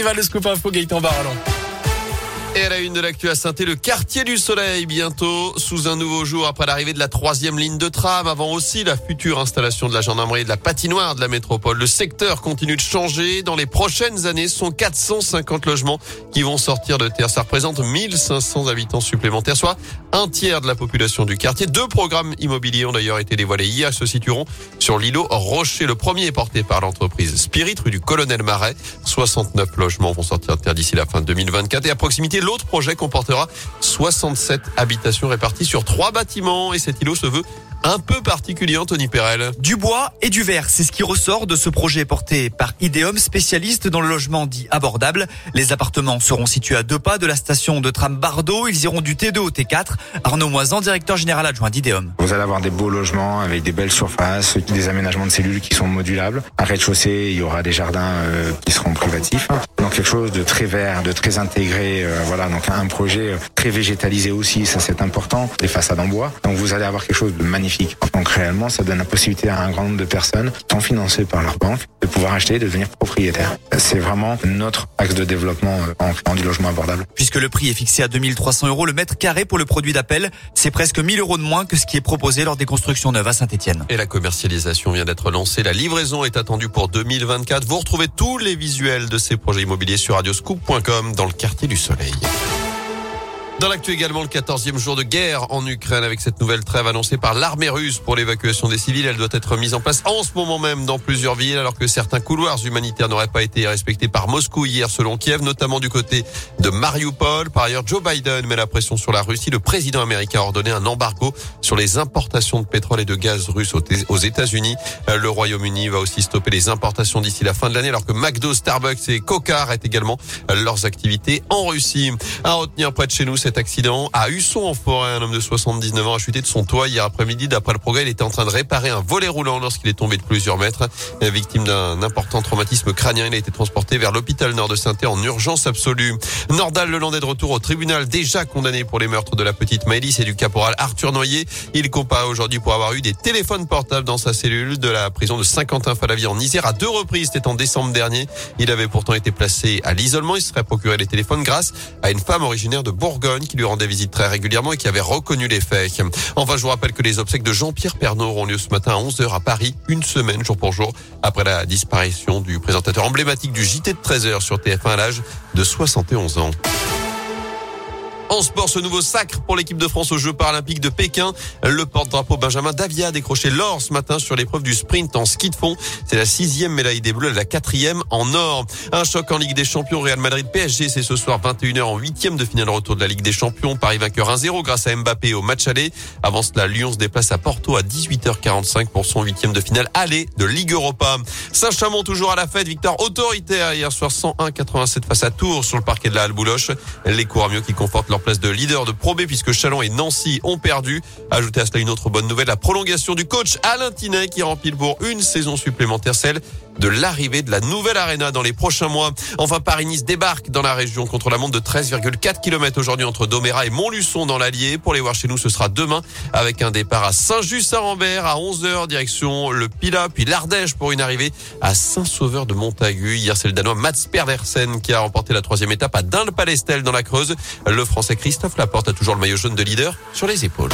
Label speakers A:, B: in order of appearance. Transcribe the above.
A: Il va le scoop info Gaëtan Barallon.
B: Et à la une de l'actu à saint le quartier du soleil bientôt sous un nouveau jour après l'arrivée de la troisième ligne de tram. Avant aussi la future installation de la gendarmerie et de la patinoire de la métropole. Le secteur continue de changer. Dans les prochaines années, ce sont 450 logements qui vont sortir de terre. Ça représente 1500 habitants supplémentaires, soit un tiers de la population du quartier. Deux programmes immobiliers ont d'ailleurs été dévoilés hier. Ils se situeront sur l'îlot Rocher. Le premier est porté par l'entreprise Spirit, rue du Colonel Marais. 69 logements vont sortir de terre d'ici la fin de 2024. Et à proximité, L'autre projet comportera 67 habitations réparties sur trois bâtiments. Et cet îlot se veut un peu particulier, Anthony Perel.
C: Du bois et du verre, c'est ce qui ressort de ce projet porté par Ideum, spécialiste dans le logement dit abordable. Les appartements seront situés à deux pas de la station de tram Bardo. Ils iront du T2 au T4. Arnaud Moisan, directeur général adjoint d'Ideum.
D: Vous allez avoir des beaux logements avec des belles surfaces, des aménagements de cellules qui sont modulables. À rez-de-chaussée, il y aura des jardins euh, qui seront privatifs. Donc quelque chose de très vert, de très intégré. Euh, voilà, donc un projet très végétalisé aussi, ça c'est important. Des façades en bois. Donc vous allez avoir quelque chose de magnifique donc réellement, ça donne la possibilité à un grand nombre de personnes, tant financées par leur banque, de pouvoir acheter et de devenir propriétaire. C'est vraiment notre axe de développement euh, en créant du logement abordable.
C: Puisque le prix est fixé à 2300 euros le mètre carré pour le produit d'appel, c'est presque 1000 euros de moins que ce qui est proposé lors des constructions neuves à Saint-Etienne.
B: Et la commercialisation vient d'être lancée. La livraison est attendue pour 2024. Vous retrouvez tous les visuels de ces projets immobiliers sur radioscoop.com dans le quartier du Soleil. Dans l'actu également, le 14e jour de guerre en Ukraine avec cette nouvelle trêve annoncée par l'armée russe pour l'évacuation des civils. Elle doit être mise en place en ce moment même dans plusieurs villes alors que certains couloirs humanitaires n'auraient pas été respectés par Moscou hier selon Kiev, notamment du côté de Mariupol. Par ailleurs, Joe Biden met la pression sur la Russie. Le président américain a ordonné un embargo sur les importations de pétrole et de gaz russes aux États-Unis. Le Royaume-Uni va aussi stopper les importations d'ici la fin de l'année alors que McDo, Starbucks et Coca arrêtent également leurs activités en Russie. À retenir près de chez nous, cet accident à Husson en forêt. Un homme de 79 ans a chuté de son toit hier après-midi. D'après le progrès, il était en train de réparer un volet roulant lorsqu'il est tombé de plusieurs mètres. Victime d'un important traumatisme crânien, il a été transporté vers l'hôpital nord de saint en urgence absolue. Nordal le est de retour au tribunal, déjà condamné pour les meurtres de la petite Maëlys et du caporal Arthur Noyer. Il compare aujourd'hui pour avoir eu des téléphones portables dans sa cellule de la prison de Saint-Quentin-Falavier en Isère à deux reprises. C'était en décembre dernier. Il avait pourtant été placé à l'isolement. Il serait procuré les téléphones grâce à une femme originaire de Bourgogne qui lui rendait visite très régulièrement et qui avait reconnu les faits. Enfin, je vous rappelle que les obsèques de Jean-Pierre Pernaud auront lieu ce matin à 11h à Paris, une semaine jour pour jour, après la disparition du présentateur emblématique du JT de 13h sur TF1 à l'âge de 71 ans. En sport, ce nouveau sacre pour l'équipe de France aux Jeux paralympiques de Pékin. Le porte-drapeau Benjamin Davia a décroché l'or ce matin sur l'épreuve du sprint en ski de fond. C'est la sixième médaille des Bleus, la quatrième en or. Un choc en Ligue des Champions, Real Madrid PSG, c'est ce soir 21h en huitième de finale retour de la Ligue des Champions. Paris vainqueur 1-0 grâce à Mbappé au match aller. Avant cela, Lyon se déplace à Porto à 18h45 pour son huitième de finale aller de Ligue Europa. Saint-Chamond toujours à la fête, victoire autoritaire hier soir 101-87 face à Tours sur le parquet de la Halle Bouloche. Les mieux qui confortent leur place de leader de Pro B puisque Chalon et Nancy ont perdu. Ajoutez à cela une autre bonne nouvelle, la prolongation du coach Alain Tinet qui remplit pour une saison supplémentaire, celle de l'arrivée de la nouvelle arena dans les prochains mois. Enfin, Paris-Nice débarque dans la région contre la montre de 13,4 km aujourd'hui entre Doméra et Montluçon dans l'Allier. Pour les voir chez nous, ce sera demain avec un départ à Saint-Just-Saint-Rambert à 11h direction le Pila, puis l'Ardèche pour une arrivée à Saint-Sauveur de Montagu. Hier, c'est le Danois Mats Pedersen qui a remporté la troisième étape à Dinde-Palestel dans la Creuse. Le Français Christophe Laporte a toujours le maillot jaune de leader sur les épaules.